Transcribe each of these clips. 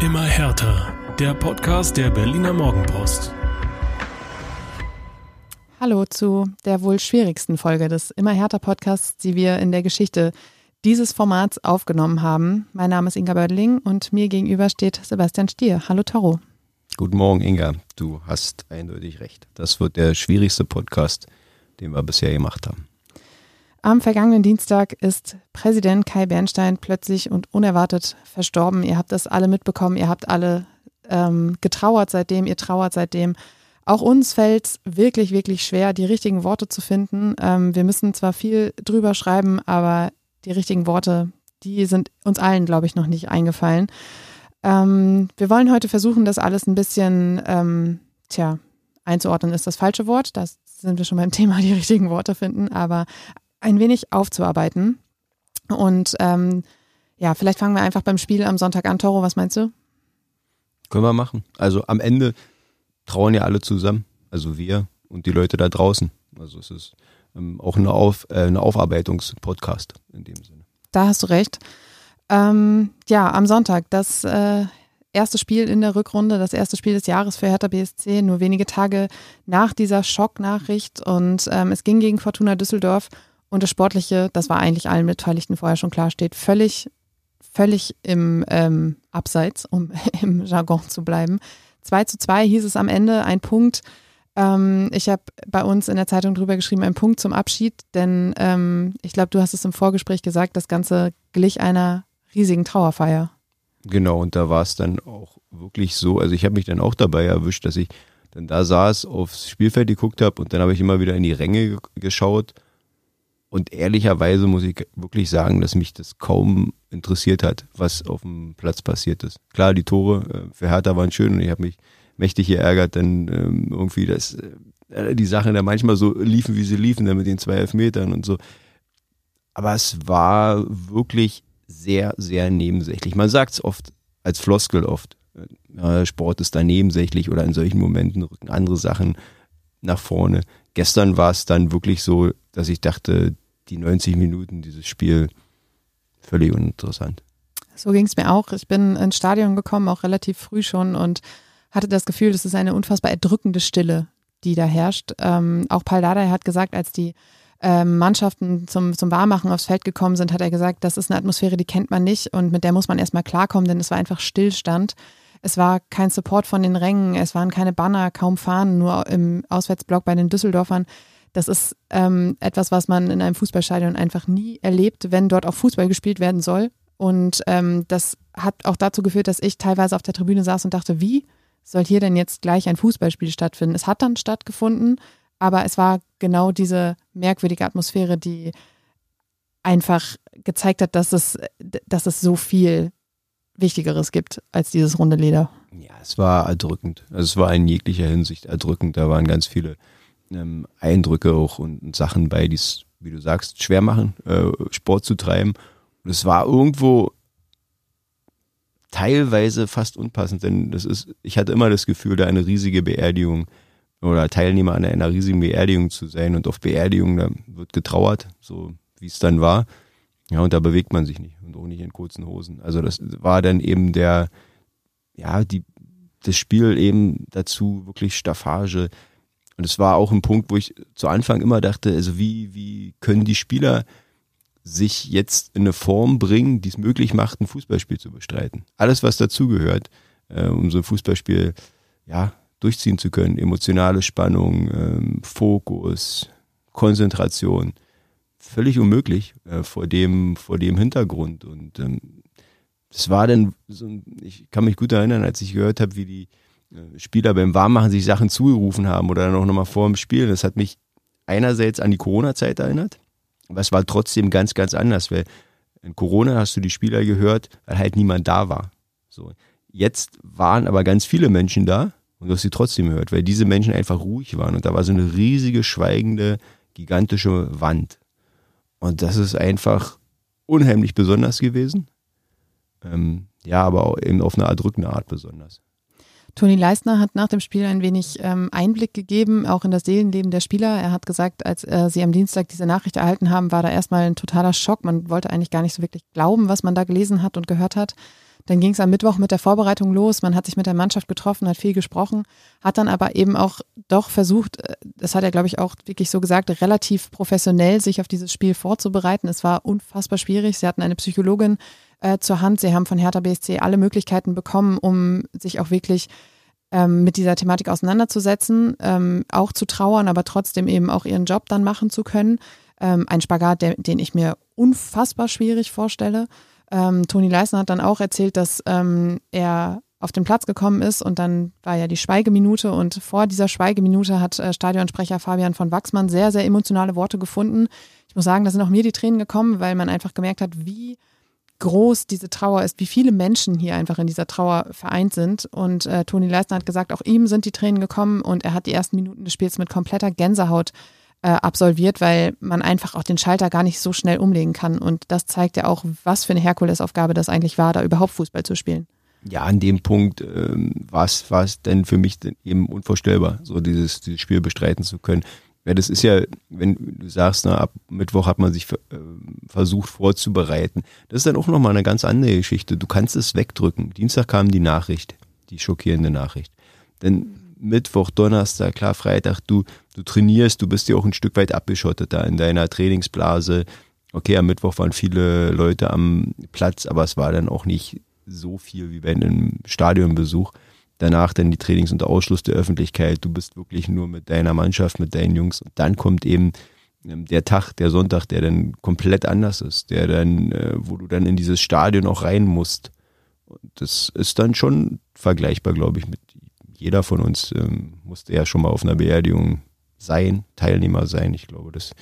Immer härter. Der Podcast der Berliner Morgenpost. Hallo zu der wohl schwierigsten Folge des Immer härter Podcasts, die wir in der Geschichte dieses Formats aufgenommen haben. Mein Name ist Inga Bödeling und mir gegenüber steht Sebastian Stier. Hallo Taro. Guten Morgen, Inga. Du hast eindeutig recht. Das wird der schwierigste Podcast, den wir bisher gemacht haben. Am vergangenen Dienstag ist Präsident Kai Bernstein plötzlich und unerwartet verstorben. Ihr habt das alle mitbekommen, ihr habt alle ähm, getrauert seitdem, ihr trauert seitdem. Auch uns fällt es wirklich, wirklich schwer, die richtigen Worte zu finden. Ähm, wir müssen zwar viel drüber schreiben, aber die richtigen Worte, die sind uns allen, glaube ich, noch nicht eingefallen. Ähm, wir wollen heute versuchen, das alles ein bisschen, ähm, tja, einzuordnen ist das falsche Wort. Da sind wir schon beim Thema, die richtigen Worte finden, aber ein wenig aufzuarbeiten. Und ähm, ja, vielleicht fangen wir einfach beim Spiel am Sonntag an. Toro, was meinst du? Können wir machen. Also am Ende trauen ja alle zusammen. Also wir und die Leute da draußen. Also es ist ähm, auch eine, Auf, äh, eine Aufarbeitungs-Podcast in dem Sinne. Da hast du recht. Ähm, ja, am Sonntag, das äh, erste Spiel in der Rückrunde, das erste Spiel des Jahres für Hertha BSC, nur wenige Tage nach dieser Schocknachricht. Und ähm, es ging gegen Fortuna Düsseldorf. Und das Sportliche, das war eigentlich allen Beteiligten vorher schon klar, steht völlig, völlig im ähm, Abseits, um im Jargon zu bleiben. 2 zu 2 hieß es am Ende, ein Punkt. Ähm, ich habe bei uns in der Zeitung drüber geschrieben, ein Punkt zum Abschied, denn ähm, ich glaube, du hast es im Vorgespräch gesagt, das Ganze glich einer riesigen Trauerfeier. Genau, und da war es dann auch wirklich so, also ich habe mich dann auch dabei erwischt, dass ich dann da saß, aufs Spielfeld geguckt habe und dann habe ich immer wieder in die Ränge geschaut und ehrlicherweise muss ich wirklich sagen, dass mich das kaum interessiert hat, was auf dem Platz passiert ist. Klar, die Tore äh, für Hertha waren schön und ich habe mich mächtig geärgert, dann ähm, irgendwie, dass äh, die Sachen da manchmal so liefen, wie sie liefen, dann mit den zwei Elfmetern und so. Aber es war wirklich sehr, sehr nebensächlich. Man sagt es oft als Floskel oft. Äh, Sport ist da nebensächlich oder in solchen Momenten rücken andere Sachen nach vorne. Gestern war es dann wirklich so, dass ich dachte, die 90 Minuten dieses Spiel völlig uninteressant. So ging es mir auch. Ich bin ins Stadion gekommen, auch relativ früh schon und hatte das Gefühl, das ist eine unfassbar erdrückende Stille, die da herrscht. Ähm, auch Paul Dardai hat gesagt, als die ähm, Mannschaften zum, zum Warmachen aufs Feld gekommen sind, hat er gesagt, das ist eine Atmosphäre, die kennt man nicht und mit der muss man erstmal klarkommen, denn es war einfach Stillstand. Es war kein Support von den Rängen, es waren keine Banner, kaum Fahnen, nur im Auswärtsblock bei den Düsseldorfern. Das ist ähm, etwas, was man in einem Fußballstadion einfach nie erlebt, wenn dort auch Fußball gespielt werden soll. Und ähm, das hat auch dazu geführt, dass ich teilweise auf der Tribüne saß und dachte, wie soll hier denn jetzt gleich ein Fußballspiel stattfinden? Es hat dann stattgefunden, aber es war genau diese merkwürdige Atmosphäre, die einfach gezeigt hat, dass es, dass es so viel Wichtigeres gibt als dieses runde Leder. Ja, es war erdrückend. Also es war in jeglicher Hinsicht erdrückend. Da waren ganz viele ähm, Eindrücke auch und, und Sachen bei, die es, wie du sagst, schwer machen, äh, Sport zu treiben. Und es war irgendwo teilweise fast unpassend, denn das ist, ich hatte immer das Gefühl, da eine riesige Beerdigung oder Teilnehmer an einer riesigen Beerdigung zu sein und auf Beerdigung, da wird getrauert, so wie es dann war. Ja, und da bewegt man sich nicht und auch nicht in kurzen Hosen. Also das war dann eben der, ja, die, das Spiel eben dazu wirklich Staffage. Und es war auch ein Punkt, wo ich zu Anfang immer dachte, also wie, wie können die Spieler sich jetzt in eine Form bringen, die es möglich macht, ein Fußballspiel zu bestreiten. Alles, was dazugehört, äh, um so ein Fußballspiel, ja, durchziehen zu können. Emotionale Spannung, ähm, Fokus, Konzentration völlig unmöglich äh, vor dem vor dem Hintergrund. Und ähm, war dann so ich kann mich gut erinnern als ich gehört habe wie die äh, Spieler beim Warmmachen sich Sachen zugerufen haben oder dann auch nochmal vor dem Spiel. Das hat mich einerseits an die Corona-Zeit erinnert aber es war trotzdem ganz ganz anders weil in Corona hast du die Spieler gehört weil halt niemand da war. So. Jetzt waren aber ganz viele Menschen da und du hast sie trotzdem gehört weil diese Menschen einfach ruhig waren und da war so eine riesige schweigende gigantische Wand und das ist einfach unheimlich besonders gewesen. Ähm, ja, aber auch eben auf eine erdrückende Art besonders. Toni Leistner hat nach dem Spiel ein wenig ähm, Einblick gegeben, auch in das Seelenleben der Spieler. Er hat gesagt, als äh, sie am Dienstag diese Nachricht erhalten haben, war da erstmal ein totaler Schock. Man wollte eigentlich gar nicht so wirklich glauben, was man da gelesen hat und gehört hat. Dann ging es am Mittwoch mit der Vorbereitung los. Man hat sich mit der Mannschaft getroffen, hat viel gesprochen, hat dann aber eben auch doch versucht, äh, das hat er, glaube ich, auch wirklich so gesagt, relativ professionell sich auf dieses Spiel vorzubereiten. Es war unfassbar schwierig. Sie hatten eine Psychologin äh, zur Hand. Sie haben von Hertha BSC alle Möglichkeiten bekommen, um sich auch wirklich ähm, mit dieser Thematik auseinanderzusetzen, ähm, auch zu trauern, aber trotzdem eben auch ihren Job dann machen zu können. Ähm, ein Spagat, der, den ich mir unfassbar schwierig vorstelle. Ähm, Toni Leisner hat dann auch erzählt, dass ähm, er auf den Platz gekommen ist und dann war ja die Schweigeminute und vor dieser Schweigeminute hat äh, Stadionsprecher Fabian von Wachsmann sehr, sehr emotionale Worte gefunden. Ich muss sagen, da sind auch mir die Tränen gekommen, weil man einfach gemerkt hat, wie groß diese Trauer ist, wie viele Menschen hier einfach in dieser Trauer vereint sind. Und äh, Toni Leistner hat gesagt, auch ihm sind die Tränen gekommen und er hat die ersten Minuten des Spiels mit kompletter Gänsehaut äh, absolviert, weil man einfach auch den Schalter gar nicht so schnell umlegen kann. Und das zeigt ja auch, was für eine Herkulesaufgabe das eigentlich war, da überhaupt Fußball zu spielen. Ja, an dem Punkt ähm, war es denn für mich eben unvorstellbar, so dieses, dieses Spiel bestreiten zu können. Ja, das ist ja, wenn du sagst, na, ab Mittwoch hat man sich äh, versucht vorzubereiten. Das ist dann auch nochmal eine ganz andere Geschichte. Du kannst es wegdrücken. Dienstag kam die Nachricht, die schockierende Nachricht. Denn Mittwoch, Donnerstag, klar, Freitag, du, du trainierst, du bist ja auch ein Stück weit abgeschottet da in deiner Trainingsblase. Okay, am Mittwoch waren viele Leute am Platz, aber es war dann auch nicht so viel wie bei einem Stadionbesuch danach dann die Trainings unter Ausschluss der Öffentlichkeit. Du bist wirklich nur mit deiner Mannschaft, mit deinen Jungs. Und dann kommt eben ähm, der Tag, der Sonntag, der dann komplett anders ist, der dann, äh, wo du dann in dieses Stadion auch rein musst. Und das ist dann schon vergleichbar, glaube ich, mit jeder von uns ähm, musste ja schon mal auf einer Beerdigung sein, Teilnehmer sein. Ich glaube, das,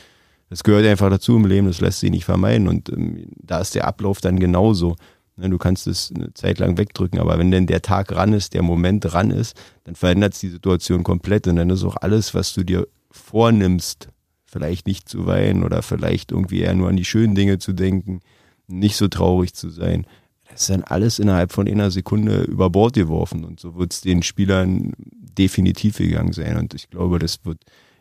das gehört einfach dazu im Leben, das lässt sich nicht vermeiden. Und ähm, da ist der Ablauf dann genauso. Ne, du kannst es eine Zeit lang wegdrücken, aber wenn denn der Tag ran ist, der Moment ran ist, dann verändert es die Situation komplett und dann ist auch alles, was du dir vornimmst, vielleicht nicht zu weinen oder vielleicht irgendwie eher nur an die schönen Dinge zu denken, nicht so traurig zu sein. Ist dann alles innerhalb von einer Sekunde über Bord geworfen und so wird es den Spielern definitiv gegangen sein und ich glaube, das wird,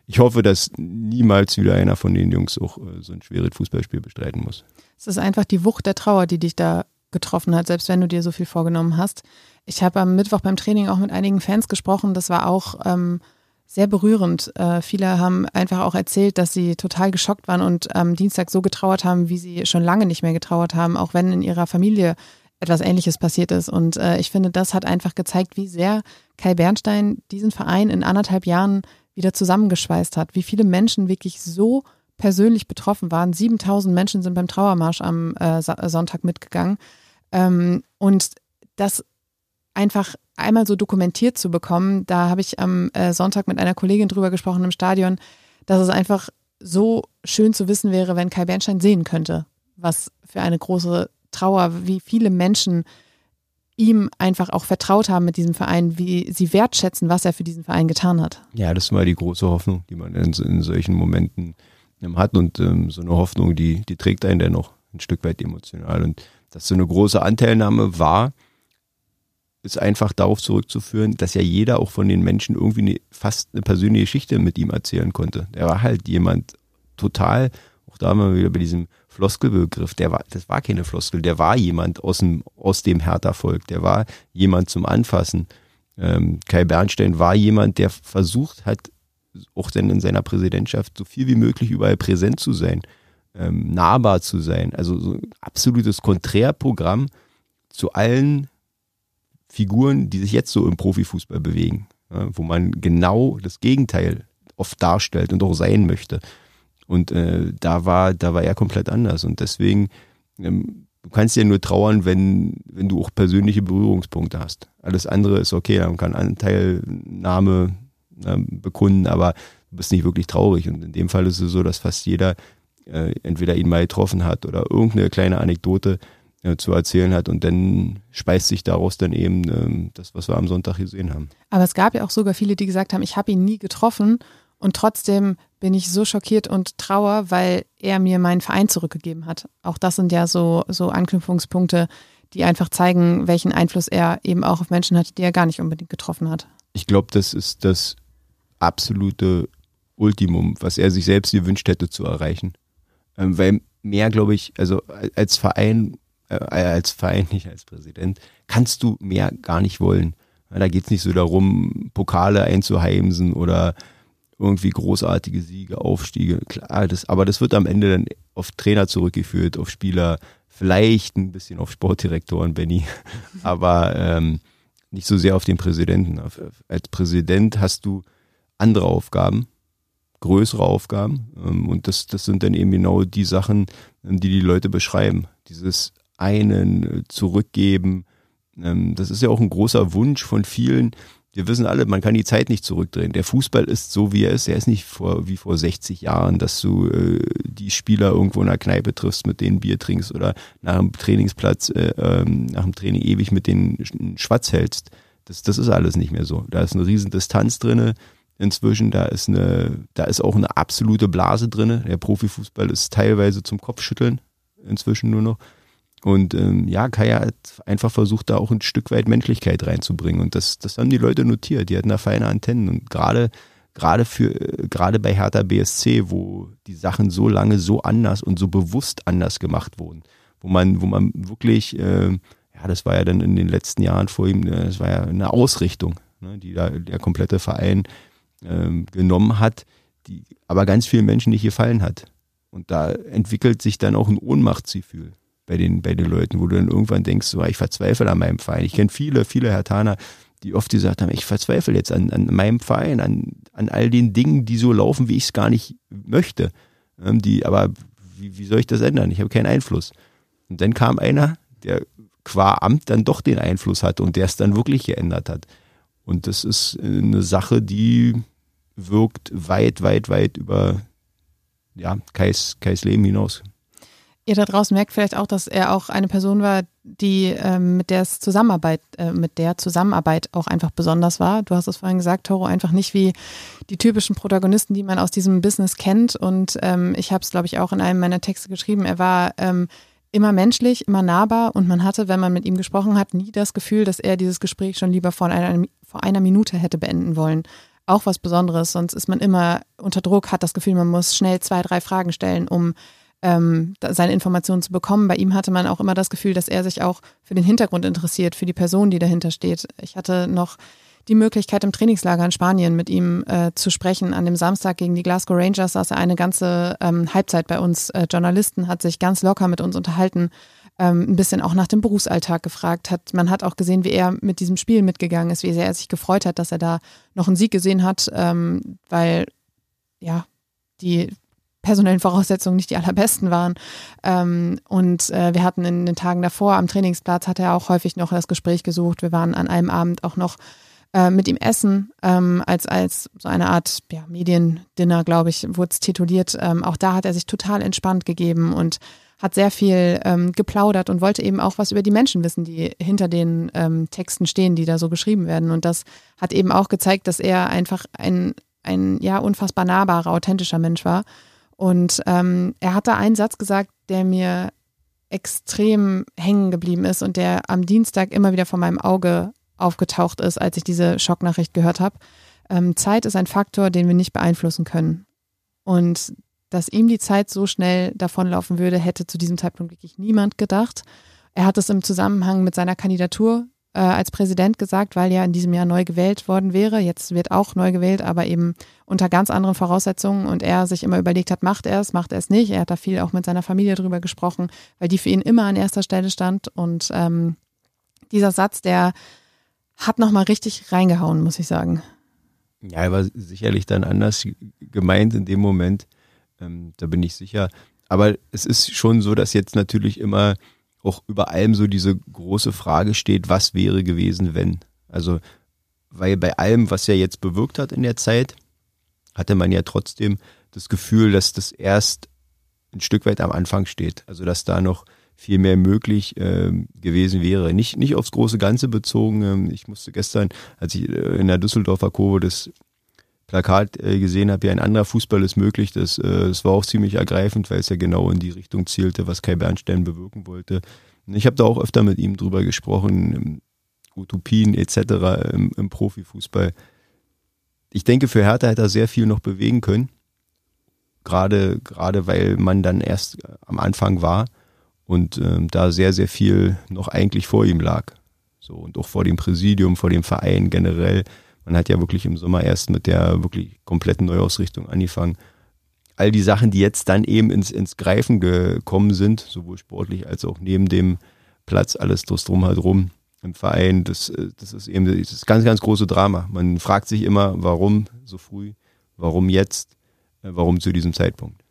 ich hoffe, dass niemals wieder einer von den Jungs auch äh, so ein schweres Fußballspiel bestreiten muss. Es ist einfach die Wucht der Trauer, die dich da getroffen hat, selbst wenn du dir so viel vorgenommen hast. Ich habe am Mittwoch beim Training auch mit einigen Fans gesprochen. Das war auch ähm, sehr berührend. Äh, viele haben einfach auch erzählt, dass sie total geschockt waren und am Dienstag so getrauert haben, wie sie schon lange nicht mehr getrauert haben, auch wenn in ihrer Familie etwas Ähnliches passiert ist. Und äh, ich finde, das hat einfach gezeigt, wie sehr Kai Bernstein diesen Verein in anderthalb Jahren wieder zusammengeschweißt hat, wie viele Menschen wirklich so persönlich betroffen waren. 7000 Menschen sind beim Trauermarsch am äh, Sonntag mitgegangen. Ähm, und das einfach einmal so dokumentiert zu bekommen, da habe ich am äh, Sonntag mit einer Kollegin drüber gesprochen im Stadion, dass es einfach so schön zu wissen wäre, wenn Kai Bernstein sehen könnte, was für eine große Trauer, wie viele Menschen ihm einfach auch vertraut haben mit diesem Verein, wie sie wertschätzen, was er für diesen Verein getan hat. Ja, das mal die große Hoffnung, die man in, in solchen Momenten ähm, hat und ähm, so eine Hoffnung, die, die trägt einen dennoch ein Stück weit emotional und dass so eine große Anteilnahme war, ist einfach darauf zurückzuführen, dass ja jeder auch von den Menschen irgendwie eine, fast eine persönliche Geschichte mit ihm erzählen konnte. Der war halt jemand total, auch da haben wir wieder bei diesem Floskelbegriff, der war, das war keine Floskel, der war jemand aus dem, aus dem Hertha-Volk, der war jemand zum Anfassen. Ähm, Kai Bernstein war jemand, der versucht hat, auch dann in seiner Präsidentschaft so viel wie möglich überall präsent zu sein ähm, nahbar zu sein. Also so ein absolutes Konträrprogramm zu allen Figuren, die sich jetzt so im Profifußball bewegen, ja, wo man genau das Gegenteil oft darstellt und auch sein möchte. Und äh, da war, da war er komplett anders. Und deswegen, ähm, du kannst ja nur trauern, wenn, wenn du auch persönliche Berührungspunkte hast. Alles andere ist okay, man kann Anteilnahme äh, bekunden, aber du bist nicht wirklich traurig. Und in dem Fall ist es so, dass fast jeder äh, entweder ihn mal getroffen hat oder irgendeine kleine Anekdote äh, zu erzählen hat und dann speist sich daraus dann eben ähm, das, was wir am Sonntag gesehen haben. Aber es gab ja auch sogar viele, die gesagt haben, ich habe ihn nie getroffen und trotzdem bin ich so schockiert und trauer, weil er mir meinen Verein zurückgegeben hat. Auch das sind ja so, so Anknüpfungspunkte, die einfach zeigen, welchen Einfluss er eben auch auf Menschen hatte, die er gar nicht unbedingt getroffen hat. Ich glaube, das ist das absolute Ultimum, was er sich selbst gewünscht hätte zu erreichen. Ähm, weil mehr, glaube ich, also als Verein, äh, als Verein, nicht als Präsident, kannst du mehr gar nicht wollen. Da geht es nicht so darum, Pokale einzuheimsen oder irgendwie großartige Siege, Aufstiege. Klar, das, aber das wird am Ende dann auf Trainer zurückgeführt, auf Spieler, vielleicht ein bisschen auf Sportdirektoren, Benny, aber ähm, nicht so sehr auf den Präsidenten. Als Präsident hast du andere Aufgaben, größere Aufgaben ähm, und das, das sind dann eben genau die Sachen, ähm, die die Leute beschreiben. Dieses einen äh, zurückgeben, ähm, das ist ja auch ein großer Wunsch von vielen, wir wissen alle, man kann die Zeit nicht zurückdrehen. Der Fußball ist so, wie er ist. Er ist nicht vor, wie vor 60 Jahren, dass du äh, die Spieler irgendwo in der Kneipe triffst, mit denen Bier trinkst oder nach dem Trainingsplatz, äh, ähm, nach dem Training ewig mit denen Schwatz hältst. Das, das ist alles nicht mehr so. Da ist eine riesen Distanz drinne inzwischen. Da ist eine, da ist auch eine absolute Blase drinne. Der Profifußball ist teilweise zum Kopfschütteln inzwischen nur noch. Und ähm, ja, Kaya hat einfach versucht, da auch ein Stück weit Menschlichkeit reinzubringen. Und das, das haben die Leute notiert. Die hatten da feine Antennen. Und gerade gerade für gerade bei Hertha BSC, wo die Sachen so lange so anders und so bewusst anders gemacht wurden, wo man wo man wirklich äh, ja, das war ja dann in den letzten Jahren vor ihm, äh, das war ja eine Ausrichtung, ne, die da der komplette Verein ähm, genommen hat, die aber ganz vielen Menschen nicht gefallen hat. Und da entwickelt sich dann auch ein Ohnmachtsgefühl bei den, bei den Leuten, wo du dann irgendwann denkst, so, ich verzweifle an meinem Verein. Ich kenne viele, viele Hertaner, die oft gesagt haben, ich verzweifle jetzt an, an meinem Verein, an, an all den Dingen, die so laufen, wie ich es gar nicht möchte. Ähm, die, aber wie, wie soll ich das ändern? Ich habe keinen Einfluss. Und dann kam einer, der qua Amt dann doch den Einfluss hatte und der es dann wirklich geändert hat. Und das ist eine Sache, die wirkt weit, weit, weit über ja, Kais, Kais Leben hinaus. Ihr da draußen merkt vielleicht auch, dass er auch eine Person war, die ähm, mit der Zusammenarbeit, äh, mit der Zusammenarbeit auch einfach besonders war. Du hast es vorhin gesagt, Toro, einfach nicht wie die typischen Protagonisten, die man aus diesem Business kennt. Und ähm, ich habe es, glaube ich, auch in einem meiner Texte geschrieben. Er war ähm, immer menschlich, immer nahbar und man hatte, wenn man mit ihm gesprochen hat, nie das Gefühl, dass er dieses Gespräch schon lieber vor einer, vor einer Minute hätte beenden wollen. Auch was Besonderes, sonst ist man immer unter Druck, hat das Gefühl, man muss schnell zwei, drei Fragen stellen, um ähm, seine Informationen zu bekommen. Bei ihm hatte man auch immer das Gefühl, dass er sich auch für den Hintergrund interessiert, für die Person, die dahinter steht. Ich hatte noch die Möglichkeit, im Trainingslager in Spanien mit ihm äh, zu sprechen. An dem Samstag gegen die Glasgow Rangers saß er eine ganze ähm, Halbzeit bei uns. Äh, Journalisten hat sich ganz locker mit uns unterhalten, ähm, ein bisschen auch nach dem Berufsalltag gefragt hat. Man hat auch gesehen, wie er mit diesem Spiel mitgegangen ist, wie sehr er sich gefreut hat, dass er da noch einen Sieg gesehen hat, ähm, weil ja die personellen Voraussetzungen nicht die allerbesten waren. Ähm, und äh, wir hatten in den Tagen davor am Trainingsplatz, hat er auch häufig noch das Gespräch gesucht. Wir waren an einem Abend auch noch äh, mit ihm essen, ähm, als, als so eine Art ja, Mediendinner, glaube ich, wurde es tituliert. Ähm, auch da hat er sich total entspannt gegeben und hat sehr viel ähm, geplaudert und wollte eben auch was über die Menschen wissen, die hinter den ähm, Texten stehen, die da so geschrieben werden. Und das hat eben auch gezeigt, dass er einfach ein, ein ja unfassbar nahbarer, authentischer Mensch war und ähm, er hat da einen Satz gesagt, der mir extrem hängen geblieben ist und der am Dienstag immer wieder vor meinem Auge aufgetaucht ist, als ich diese Schocknachricht gehört habe. Ähm, Zeit ist ein Faktor, den wir nicht beeinflussen können. Und dass ihm die Zeit so schnell davonlaufen würde, hätte zu diesem Zeitpunkt wirklich niemand gedacht. Er hat es im Zusammenhang mit seiner Kandidatur äh, als Präsident gesagt, weil ja in diesem Jahr neu gewählt worden wäre. Jetzt wird auch neu gewählt, aber eben unter ganz anderen Voraussetzungen und er sich immer überlegt hat, macht er es, macht er es nicht. Er hat da viel auch mit seiner Familie drüber gesprochen, weil die für ihn immer an erster Stelle stand. Und ähm, dieser Satz, der hat nochmal richtig reingehauen, muss ich sagen. Ja, er war sicherlich dann anders gemeint in dem Moment. Ähm, da bin ich sicher. Aber es ist schon so, dass jetzt natürlich immer auch über allem so diese große Frage steht, was wäre gewesen, wenn? Also, weil bei allem, was er jetzt bewirkt hat in der Zeit, hatte man ja trotzdem das Gefühl, dass das erst ein Stück weit am Anfang steht. Also, dass da noch viel mehr möglich äh, gewesen wäre. Nicht, nicht aufs große Ganze bezogen. Ähm, ich musste gestern, als ich äh, in der Düsseldorfer Kurve das Plakat äh, gesehen habe, ja, ein anderer Fußball ist möglich. Das, äh, das war auch ziemlich ergreifend, weil es ja genau in die Richtung zielte, was Kai Bernstein bewirken wollte. Ich habe da auch öfter mit ihm drüber gesprochen, Utopien etc. im, im Profifußball. Ich denke, für Hertha hätte er sehr viel noch bewegen können. Gerade, gerade weil man dann erst am Anfang war und ähm, da sehr, sehr viel noch eigentlich vor ihm lag. So, und auch vor dem Präsidium, vor dem Verein generell. Man hat ja wirklich im Sommer erst mit der wirklich kompletten Neuausrichtung angefangen. All die Sachen, die jetzt dann eben ins, ins Greifen gekommen sind, sowohl sportlich als auch neben dem Platz, alles drum halt rum im Verein, das, das ist eben das ganz, ganz große Drama. Man fragt sich immer, warum so früh, warum jetzt, äh, warum zu diesem Zeitpunkt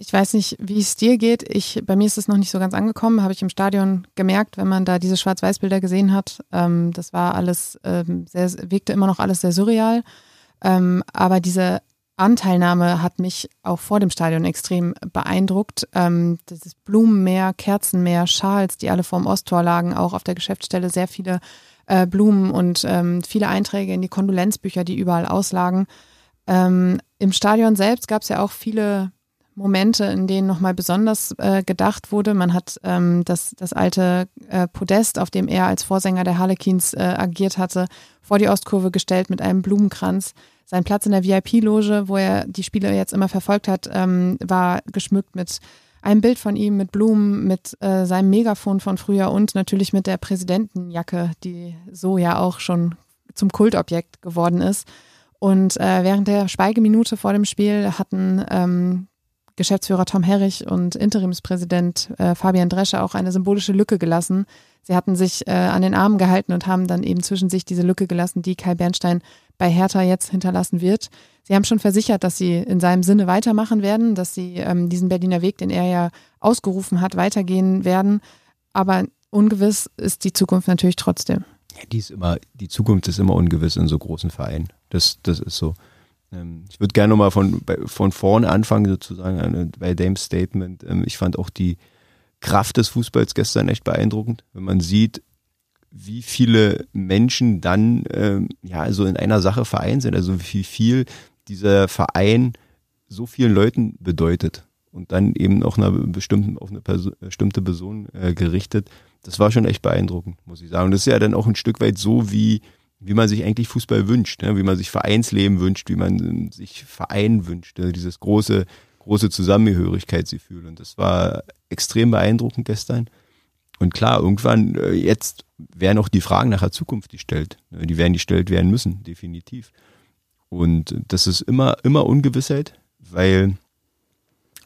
ich weiß nicht, wie es dir geht. Ich, bei mir ist es noch nicht so ganz angekommen, habe ich im Stadion gemerkt, wenn man da diese Schwarz-Weiß-Bilder gesehen hat. Ähm, das war alles, ähm, sehr, wirkte immer noch alles sehr surreal. Ähm, aber diese Anteilnahme hat mich auch vor dem Stadion extrem beeindruckt. Ähm, das Blumenmeer, Kerzenmeer, Schals, die alle vorm Osttor lagen, auch auf der Geschäftsstelle sehr viele äh, Blumen und ähm, viele Einträge in die Kondolenzbücher, die überall auslagen. Ähm, Im Stadion selbst gab es ja auch viele Momente, in denen nochmal besonders äh, gedacht wurde. Man hat ähm, das, das alte äh, Podest, auf dem er als Vorsänger der Harlequins äh, agiert hatte, vor die Ostkurve gestellt mit einem Blumenkranz. Sein Platz in der VIP-Loge, wo er die Spiele jetzt immer verfolgt hat, ähm, war geschmückt mit einem Bild von ihm, mit Blumen, mit äh, seinem Megafon von früher und natürlich mit der Präsidentenjacke, die so ja auch schon zum Kultobjekt geworden ist. Und äh, während der Schweigeminute vor dem Spiel hatten ähm, Geschäftsführer Tom Herrich und Interimspräsident äh, Fabian Drescher auch eine symbolische Lücke gelassen. Sie hatten sich äh, an den Armen gehalten und haben dann eben zwischen sich diese Lücke gelassen, die Kai Bernstein bei Hertha jetzt hinterlassen wird. Sie haben schon versichert, dass sie in seinem Sinne weitermachen werden, dass sie ähm, diesen Berliner Weg, den er ja ausgerufen hat, weitergehen werden. Aber ungewiss ist die Zukunft natürlich trotzdem. Ja, die ist immer, die Zukunft ist immer ungewiss in so großen Vereinen. Das, das ist so. Ähm, ich würde gerne nochmal von, von vorne anfangen, sozusagen, bei Dames Statement. Ähm, ich fand auch die Kraft des Fußballs gestern echt beeindruckend, wenn man sieht, wie viele Menschen dann ähm, ja so in einer Sache vereint sind, also wie viel dieser Verein so vielen Leuten bedeutet und dann eben auch einer bestimmten, auf eine Person, bestimmte Person äh, gerichtet. Das war schon echt beeindruckend, muss ich sagen. Und das ist ja dann auch ein Stück weit so, wie wie man sich eigentlich Fußball wünscht, ne? wie man sich Vereinsleben wünscht, wie man sich Verein wünscht, ne? dieses große, große Zusammengehörigkeitsgefühl. Und das war extrem beeindruckend gestern. Und klar, irgendwann, äh, jetzt werden auch die Fragen nach der Zukunft gestellt. Ne? Die werden gestellt werden müssen, definitiv. Und das ist immer, immer Ungewissheit, weil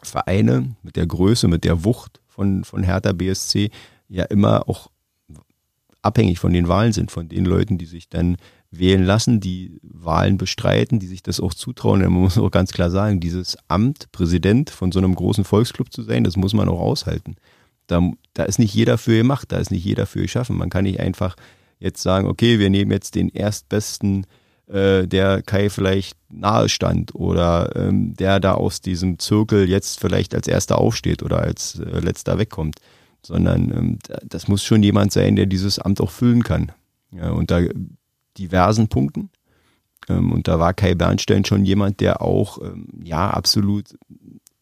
Vereine mit der Größe, mit der Wucht von, von Hertha BSC ja immer auch abhängig von den Wahlen sind, von den Leuten, die sich dann wählen lassen, die Wahlen bestreiten, die sich das auch zutrauen. man muss auch ganz klar sagen, dieses Amt, Präsident von so einem großen Volksclub zu sein, das muss man auch aushalten. Da, da ist nicht jeder für gemacht, da ist nicht jeder für geschaffen. Man kann nicht einfach jetzt sagen, okay, wir nehmen jetzt den erstbesten, äh, der Kai vielleicht nahe stand oder ähm, der da aus diesem Zirkel jetzt vielleicht als erster aufsteht oder als äh, letzter wegkommt sondern ähm, das muss schon jemand sein, der dieses Amt auch füllen kann. Ja, unter diversen Punkten. Ähm, und da war Kai Bernstein schon jemand, der auch ähm, ja absolut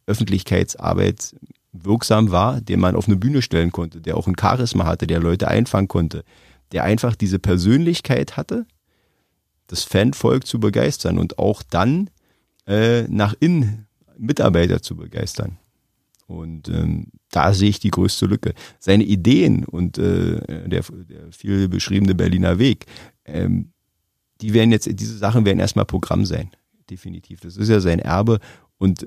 Öffentlichkeitsarbeit wirksam war, den man auf eine Bühne stellen konnte, der auch ein Charisma hatte, der Leute einfangen konnte, der einfach diese Persönlichkeit hatte, das Fanvolk zu begeistern und auch dann äh, nach innen Mitarbeiter zu begeistern. Und ähm, da sehe ich die größte Lücke. Seine Ideen und äh, der, der viel beschriebene Berliner Weg, ähm, die werden jetzt, diese Sachen werden erstmal Programm sein. Definitiv. Das ist ja sein Erbe. Und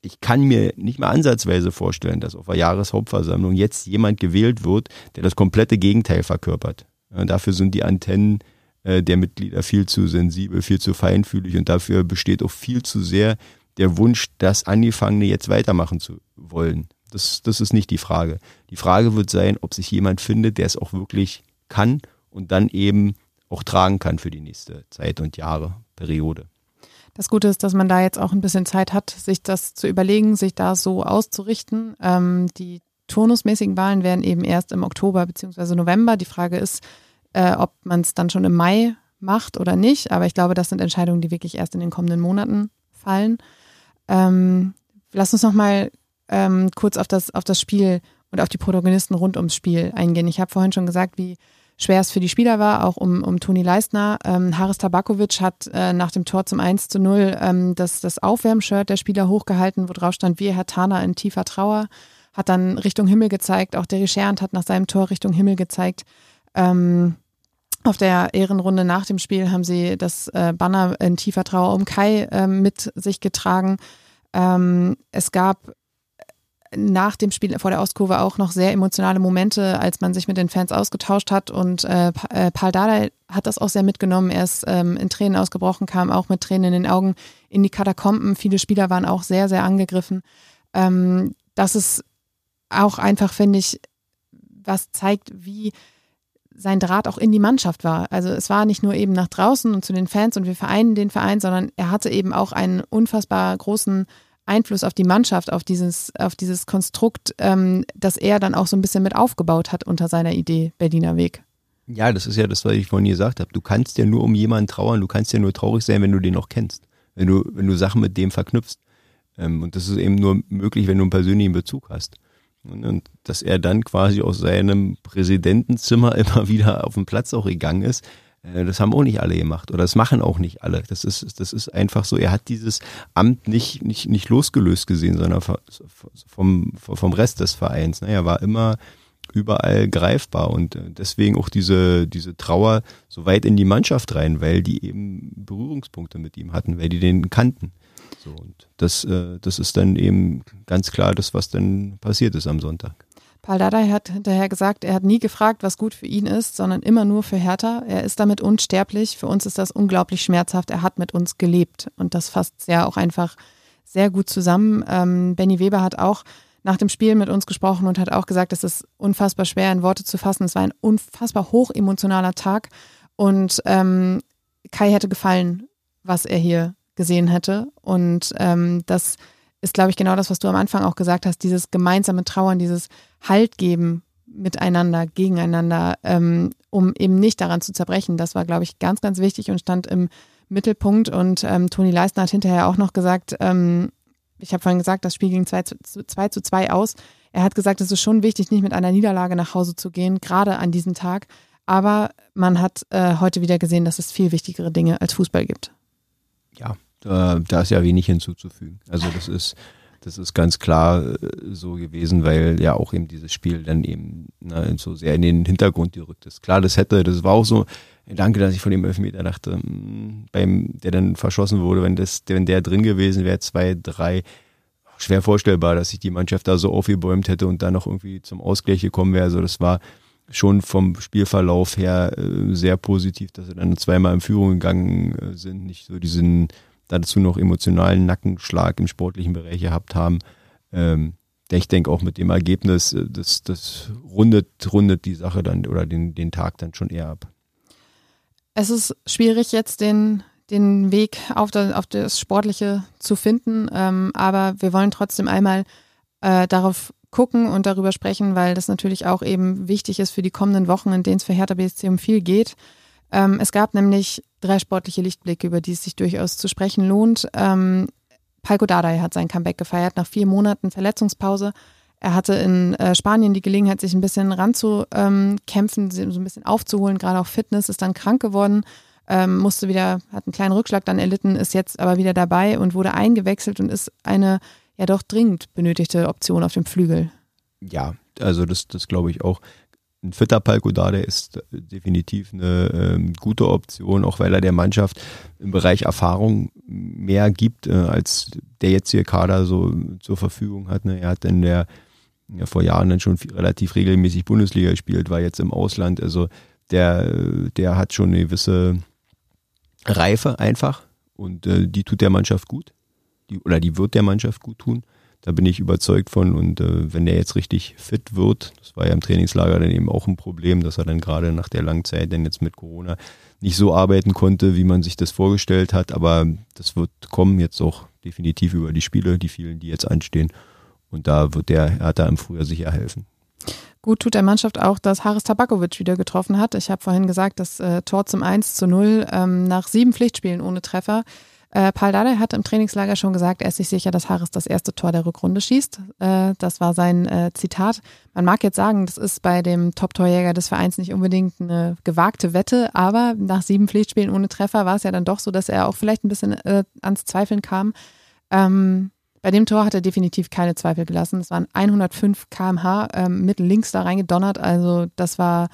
ich kann mir nicht mal ansatzweise vorstellen, dass auf einer Jahreshauptversammlung jetzt jemand gewählt wird, der das komplette Gegenteil verkörpert. Ja, dafür sind die Antennen äh, der Mitglieder viel zu sensibel, viel zu feinfühlig und dafür besteht auch viel zu sehr der Wunsch, das Angefangene jetzt weitermachen zu wollen. Das, das ist nicht die Frage. Die Frage wird sein, ob sich jemand findet, der es auch wirklich kann und dann eben auch tragen kann für die nächste Zeit und Jahre, Periode. Das Gute ist, dass man da jetzt auch ein bisschen Zeit hat, sich das zu überlegen, sich da so auszurichten. Ähm, die turnusmäßigen Wahlen werden eben erst im Oktober bzw. November. Die Frage ist, äh, ob man es dann schon im Mai macht oder nicht. Aber ich glaube, das sind Entscheidungen, die wirklich erst in den kommenden Monaten fallen. Ähm, lass uns noch mal ähm, kurz auf das, auf das Spiel und auf die Protagonisten rund ums Spiel eingehen. Ich habe vorhin schon gesagt, wie schwer es für die Spieler war, auch um, um Toni Leistner. Ähm, Haris Tabakovic hat äh, nach dem Tor zum 1 zu 0 ähm, das, das Aufwärmshirt der Spieler hochgehalten, wo drauf stand, wir Herr Tana in tiefer Trauer, hat dann Richtung Himmel gezeigt. Auch Derry Schernd hat nach seinem Tor Richtung Himmel gezeigt. Ähm, auf der Ehrenrunde nach dem Spiel haben sie das äh, Banner in tiefer Trauer um Kai äh, mit sich getragen. Ähm, es gab nach dem Spiel vor der Ostkurve auch noch sehr emotionale Momente, als man sich mit den Fans ausgetauscht hat. Und äh, äh Paul Dardai hat das auch sehr mitgenommen. Er ist ähm, in Tränen ausgebrochen, kam auch mit Tränen in den Augen in die Katakomben. Viele Spieler waren auch sehr, sehr angegriffen. Ähm, das ist auch einfach, finde ich, was zeigt, wie sein Draht auch in die Mannschaft war. Also es war nicht nur eben nach draußen und zu den Fans und wir vereinen den Verein, sondern er hatte eben auch einen unfassbar großen Einfluss auf die Mannschaft, auf dieses, auf dieses Konstrukt, ähm, das er dann auch so ein bisschen mit aufgebaut hat unter seiner Idee Berliner Weg. Ja, das ist ja das, was ich vorhin gesagt habe. Du kannst ja nur um jemanden trauern, du kannst ja nur traurig sein, wenn du den noch kennst, wenn du, wenn du Sachen mit dem verknüpfst. Ähm, und das ist eben nur möglich, wenn du einen persönlichen Bezug hast. Und, dass er dann quasi aus seinem Präsidentenzimmer immer wieder auf den Platz auch gegangen ist, äh, das haben auch nicht alle gemacht oder das machen auch nicht alle. Das ist, das ist einfach so, er hat dieses Amt nicht, nicht, nicht losgelöst gesehen, sondern vom, vom Rest des Vereins. Ne? Er war immer überall greifbar und äh, deswegen auch diese, diese Trauer so weit in die Mannschaft rein, weil die eben Berührungspunkte mit ihm hatten, weil die den kannten. So, und das, äh, das ist dann eben ganz klar das, was dann passiert ist am Sonntag. Paul Dardai hat hinterher gesagt, er hat nie gefragt, was gut für ihn ist, sondern immer nur für Hertha. Er ist damit unsterblich. Für uns ist das unglaublich schmerzhaft. Er hat mit uns gelebt. Und das fasst sehr auch einfach sehr gut zusammen. Ähm, Benny Weber hat auch nach dem Spiel mit uns gesprochen und hat auch gesagt, es ist unfassbar schwer in Worte zu fassen. Es war ein unfassbar hochemotionaler Tag. Und ähm, Kai hätte gefallen, was er hier gesehen hätte. Und ähm, das ist, glaube ich, genau das, was du am Anfang auch gesagt hast, dieses gemeinsame Trauern, dieses Halt geben miteinander, gegeneinander, ähm, um eben nicht daran zu zerbrechen. Das war, glaube ich, ganz, ganz wichtig und stand im Mittelpunkt. Und ähm, Toni Leistner hat hinterher auch noch gesagt, ähm, ich habe vorhin gesagt, das Spiel ging 2 zu, 2 zu 2 aus. Er hat gesagt, es ist schon wichtig, nicht mit einer Niederlage nach Hause zu gehen, gerade an diesem Tag. Aber man hat äh, heute wieder gesehen, dass es viel wichtigere Dinge als Fußball gibt. Ja, da, da ist ja wenig hinzuzufügen. Also das ist, das ist ganz klar äh, so gewesen, weil ja auch eben dieses Spiel dann eben ne, so sehr in den Hintergrund gerückt ist. Klar, das hätte, das war auch so ein Danke, dass ich von dem Elfmeter dachte, hm, beim, der dann verschossen wurde, wenn das, wenn der drin gewesen wäre, zwei, drei, schwer vorstellbar, dass sich die Mannschaft da so aufgebäumt hätte und dann noch irgendwie zum Ausgleich gekommen wäre. Also das war schon vom Spielverlauf her äh, sehr positiv, dass sie dann zweimal in Führung gegangen äh, sind, nicht so diesen dazu noch emotionalen Nackenschlag im sportlichen Bereich gehabt haben. Ähm, ich denke auch mit dem Ergebnis, äh, das, das rundet, rundet die Sache dann oder den, den Tag dann schon eher ab. Es ist schwierig jetzt den, den Weg auf das, auf das Sportliche zu finden, ähm, aber wir wollen trotzdem einmal äh, darauf gucken und darüber sprechen, weil das natürlich auch eben wichtig ist für die kommenden Wochen, in denen es für Hertha BSC um viel geht. Ähm, es gab nämlich drei sportliche Lichtblicke, über die es sich durchaus zu sprechen lohnt. Ähm, Palko Dardai hat sein Comeback gefeiert nach vier Monaten Verletzungspause. Er hatte in äh, Spanien die Gelegenheit, sich ein bisschen ranzukämpfen, so ein bisschen aufzuholen, gerade auch Fitness, ist dann krank geworden, ähm, musste wieder, hat einen kleinen Rückschlag dann erlitten, ist jetzt aber wieder dabei und wurde eingewechselt und ist eine ja doch dringend benötigte Option auf dem Flügel. Ja, also das, das glaube ich auch ein fitter Palko da, der ist definitiv eine ähm, gute Option, auch weil er der Mannschaft im Bereich Erfahrung mehr gibt, äh, als der jetzige Kader so zur Verfügung hat. Ne? Er hat in der ja, vor Jahren dann schon viel, relativ regelmäßig Bundesliga gespielt, war jetzt im Ausland. Also der, der hat schon eine gewisse Reife einfach und äh, die tut der Mannschaft gut. Die, oder die wird der Mannschaft gut tun. Da bin ich überzeugt von. Und äh, wenn der jetzt richtig fit wird, das war ja im Trainingslager dann eben auch ein Problem, dass er dann gerade nach der langen Zeit dann jetzt mit Corona nicht so arbeiten konnte, wie man sich das vorgestellt hat. Aber das wird kommen jetzt auch definitiv über die Spiele, die vielen, die jetzt anstehen. Und da wird der Hertha im Frühjahr sicher helfen. Gut tut der Mannschaft auch, dass Haris Tabakovic wieder getroffen hat. Ich habe vorhin gesagt, das äh, Tor zum 1 zu 0 ähm, nach sieben Pflichtspielen ohne Treffer Äh, Paul Dardai hat im Trainingslager schon gesagt, er ist sich sicher, dass Harris das erste Tor der Rückrunde schießt. Äh, das war sein äh, Zitat. Man mag jetzt sagen, das ist bei dem Top-Torjäger des Vereins nicht unbedingt eine gewagte Wette, aber nach sieben Pflichtspielen ohne Treffer war es ja dann doch so, dass er auch vielleicht ein bisschen äh, ans Zweifeln kam. Ähm, bei dem Tor hat er definitiv keine Zweifel gelassen. Es waren 105 km/h ähm, mit links da reingedonnert. Also das war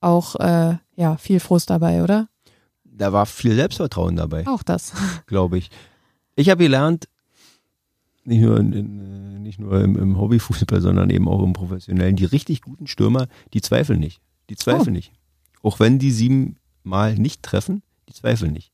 auch äh, ja viel Frust dabei, oder? Da war viel Selbstvertrauen dabei. Auch das. Glaube ich. Ich habe gelernt, nicht nur, in, in, nicht nur im, im, Hobbyfußball, sondern eben auch im professionellen, die richtig guten Stürmer, die zweifeln nicht. Die zweifeln oh. nicht. Auch wenn die siebenmal nicht treffen, die zweifeln nicht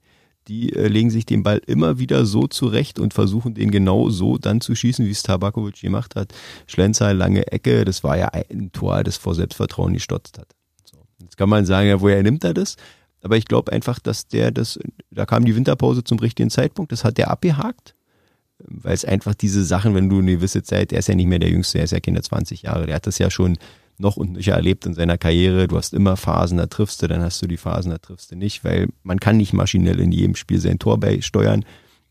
die äh, legen sich den Ball immer wieder so zurecht und versuchen den genau so dann zu schießen, wie es Tabakovic gemacht hat. Schlenzer, lange Ecke, das war ja ein Tor, das vor Selbstvertrauen gestotzt hat. So. Jetzt kann man sagen, ja, woher nimmt er das? Aber ich glaube einfach, dass der das, da kam die Winterpause zum richtigen Zeitpunkt, das hat der abgehakt. Weil es einfach diese Sachen, wenn du eine gewisse Zeit, er ist ja nicht mehr der Jüngste, er ist ja keine 20 Jahre, der hat das ja schon noch und nöcher erlebt in seiner Karriere. Du hast immer Phasen, da triffst du, dann hast du die Phasen, da triffst du nicht, weil man kann nicht maschinell in jedem Spiel sein Tor beisteuern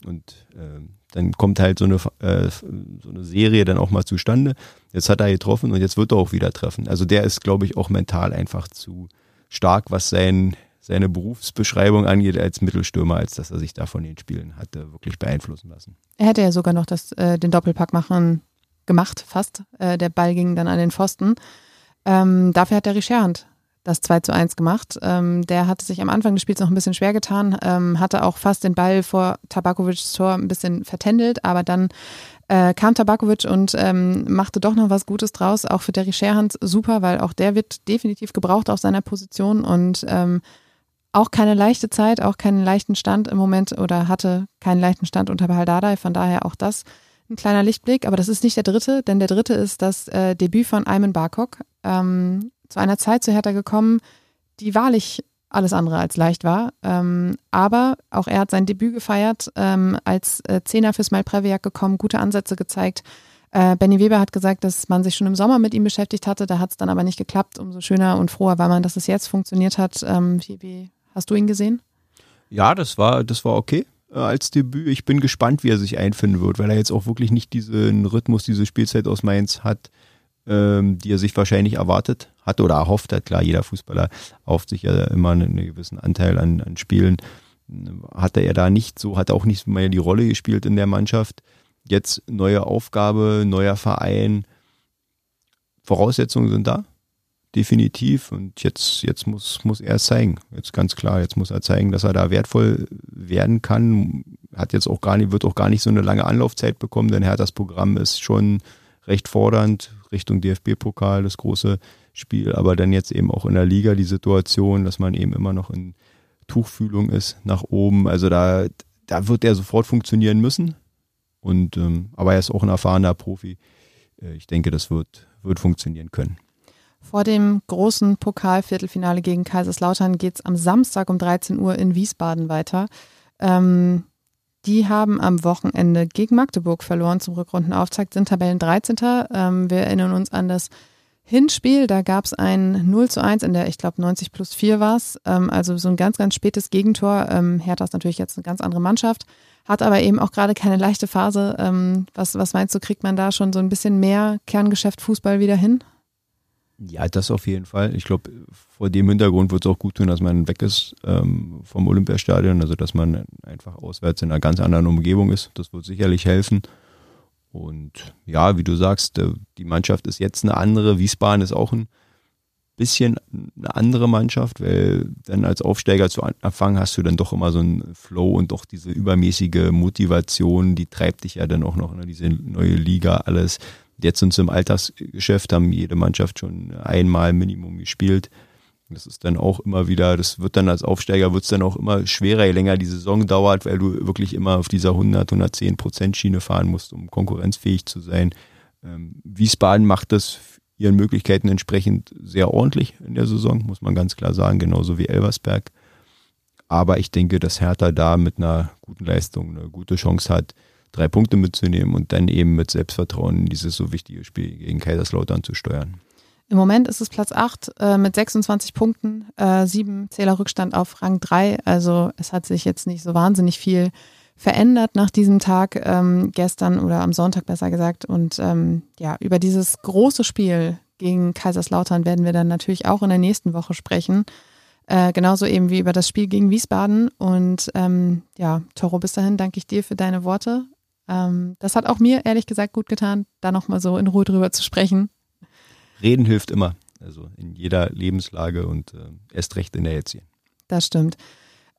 und äh, dann kommt halt so eine, äh, so eine Serie dann auch mal zustande. Jetzt hat er getroffen und jetzt wird er auch wieder treffen. Also der ist, glaube ich, auch mental einfach zu stark, was sein, seine Berufsbeschreibung angeht als Mittelstürmer, als dass er sich da von den Spielen hatte wirklich beeinflussen lassen. Er hätte ja sogar noch das, äh, den Doppelpack machen gemacht, fast. Äh, der Ball ging dann an den Pfosten. Ähm, dafür hat der Richard das 2 zu 1 gemacht. Ähm, der hatte sich am Anfang des Spiels noch ein bisschen schwer getan, ähm, hatte auch fast den Ball vor Tabakovics Tor ein bisschen vertändelt, aber dann äh, kam Tabakovic und ähm, machte doch noch was Gutes draus. Auch für Derry Sherhans super, weil auch der wird definitiv gebraucht auf seiner Position und ähm, auch keine leichte Zeit, auch keinen leichten Stand im Moment oder hatte keinen leichten Stand unter Bahaldadei. Von daher auch das ein kleiner Lichtblick, aber das ist nicht der dritte, denn der dritte ist das äh, Debüt von Ayman Barkok. Ähm, zu einer Zeit zu Hertha gekommen, die wahrlich alles andere als leicht war. Ähm, aber auch er hat sein Debüt gefeiert, ähm, als äh, Zehner fürs Malpreviak gekommen, gute Ansätze gezeigt. Äh, Benny Weber hat gesagt, dass man sich schon im Sommer mit ihm beschäftigt hatte, da hat es dann aber nicht geklappt. Umso schöner und froher war man, dass es jetzt funktioniert hat. Ähm, wie, wie hast du ihn gesehen? Ja, das war, das war okay äh, als Debüt. Ich bin gespannt, wie er sich einfinden wird, weil er jetzt auch wirklich nicht diesen Rhythmus, diese Spielzeit aus Mainz hat, ähm, die er sich wahrscheinlich erwartet hat oder erhofft hat. Klar, jeder Fußballer erhofft sich ja immer einen, einen gewissen Anteil an, an Spielen. Hatte er da nicht so, hat auch nicht mehr die Rolle gespielt in der Mannschaft. Jetzt neue Aufgabe, neuer Verein. Voraussetzungen sind da definitiv. Und jetzt, jetzt muss, muss er es zeigen. Jetzt ganz klar, jetzt muss er zeigen, dass er da wertvoll werden kann. Hat jetzt auch gar nicht, wird auch gar nicht so eine lange Anlaufzeit bekommen, denn er hat das Programm ist schon recht fordernd Richtung DFB-Pokal, das große Spiel, aber dann jetzt eben auch in der Liga die Situation, dass man eben immer noch in Tuchfühlung ist nach oben. Also da, da wird er sofort funktionieren müssen. Und ähm, aber er ist auch ein erfahrener Profi. Äh, ich denke, das wird, wird funktionieren können. Vor dem großen Pokalviertelfinale gegen Kaiserslautern geht es am Samstag um 13 Uhr in Wiesbaden weiter. Ähm, die haben am Wochenende gegen Magdeburg verloren zum Rückrundenauftakt, sind Tabellen 13. Ähm, wir erinnern uns an das Hinspiel, da gab es ein 0 zu 1 in der, ich glaube, 90 plus 4 war es. Ähm, also so ein ganz, ganz spätes Gegentor. Ähm, Hertha ist natürlich jetzt eine ganz andere Mannschaft, hat aber eben auch gerade keine leichte Phase. Ähm, was, was meinst du, kriegt man da schon so ein bisschen mehr Kerngeschäft Fußball wieder hin? Ja, das auf jeden Fall. Ich glaube, vor dem Hintergrund wird es auch gut tun, dass man weg ist ähm, vom Olympiastadion, also dass man einfach auswärts in einer ganz anderen Umgebung ist. Das wird sicherlich helfen. Und ja, wie du sagst, äh, die Mannschaft ist jetzt eine andere. Wiesbaden ist auch ein bisschen eine andere Mannschaft, weil dann als Aufsteiger zu Anfang hast du dann doch immer so einen Flow und doch diese übermäßige Motivation, die treibt dich ja dann auch noch in diese neue Liga, alles Jetzt sind sie im Alltagsgeschäft, haben jede Mannschaft schon einmal Minimum gespielt. Das ist dann auch immer wieder, das wird dann als Aufsteiger, wird es dann auch immer schwerer, je länger die Saison dauert, weil du wirklich immer auf dieser 100, 110 Prozent Schiene fahren musst, um konkurrenzfähig zu sein. Ähm, Wiesbaden macht das ihren Möglichkeiten entsprechend sehr ordentlich in der Saison, muss man ganz klar sagen, genauso wie Elversberg. Aber ich denke, dass Hertha da mit einer guten Leistung eine gute Chance hat, drei Punkte mitzunehmen und dann eben mit Selbstvertrauen dieses so wichtige Spiel gegen Kaiserslautern zu steuern. Im Moment ist es Platz 8 äh, mit 26 Punkten, äh, sieben Zähler Rückstand auf Rang 3. Also es hat sich jetzt nicht so wahnsinnig viel verändert nach diesem Tag ähm, gestern oder am Sonntag besser gesagt. Und ähm, ja, über dieses große Spiel gegen Kaiserslautern werden wir dann natürlich auch in der nächsten Woche sprechen. Äh, genauso eben wie über das Spiel gegen Wiesbaden. Und ähm, ja, Toro, bis dahin danke ich dir für deine Worte. Ähm, das hat auch mir ehrlich gesagt gut getan, da nochmal so in Ruhe drüber zu sprechen. Reden hilft immer, also in jeder Lebenslage und äh, erst recht in der jetzigen. Das stimmt.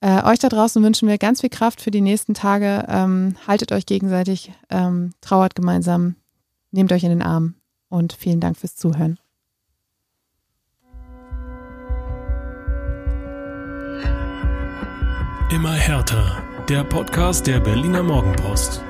Äh, euch da draußen wünschen wir ganz viel Kraft für die nächsten Tage. Ähm, haltet euch gegenseitig, ähm, trauert gemeinsam, nehmt euch in den Arm und vielen Dank fürs Zuhören. Immer härter. Der Podcast der Berliner Morgenpost.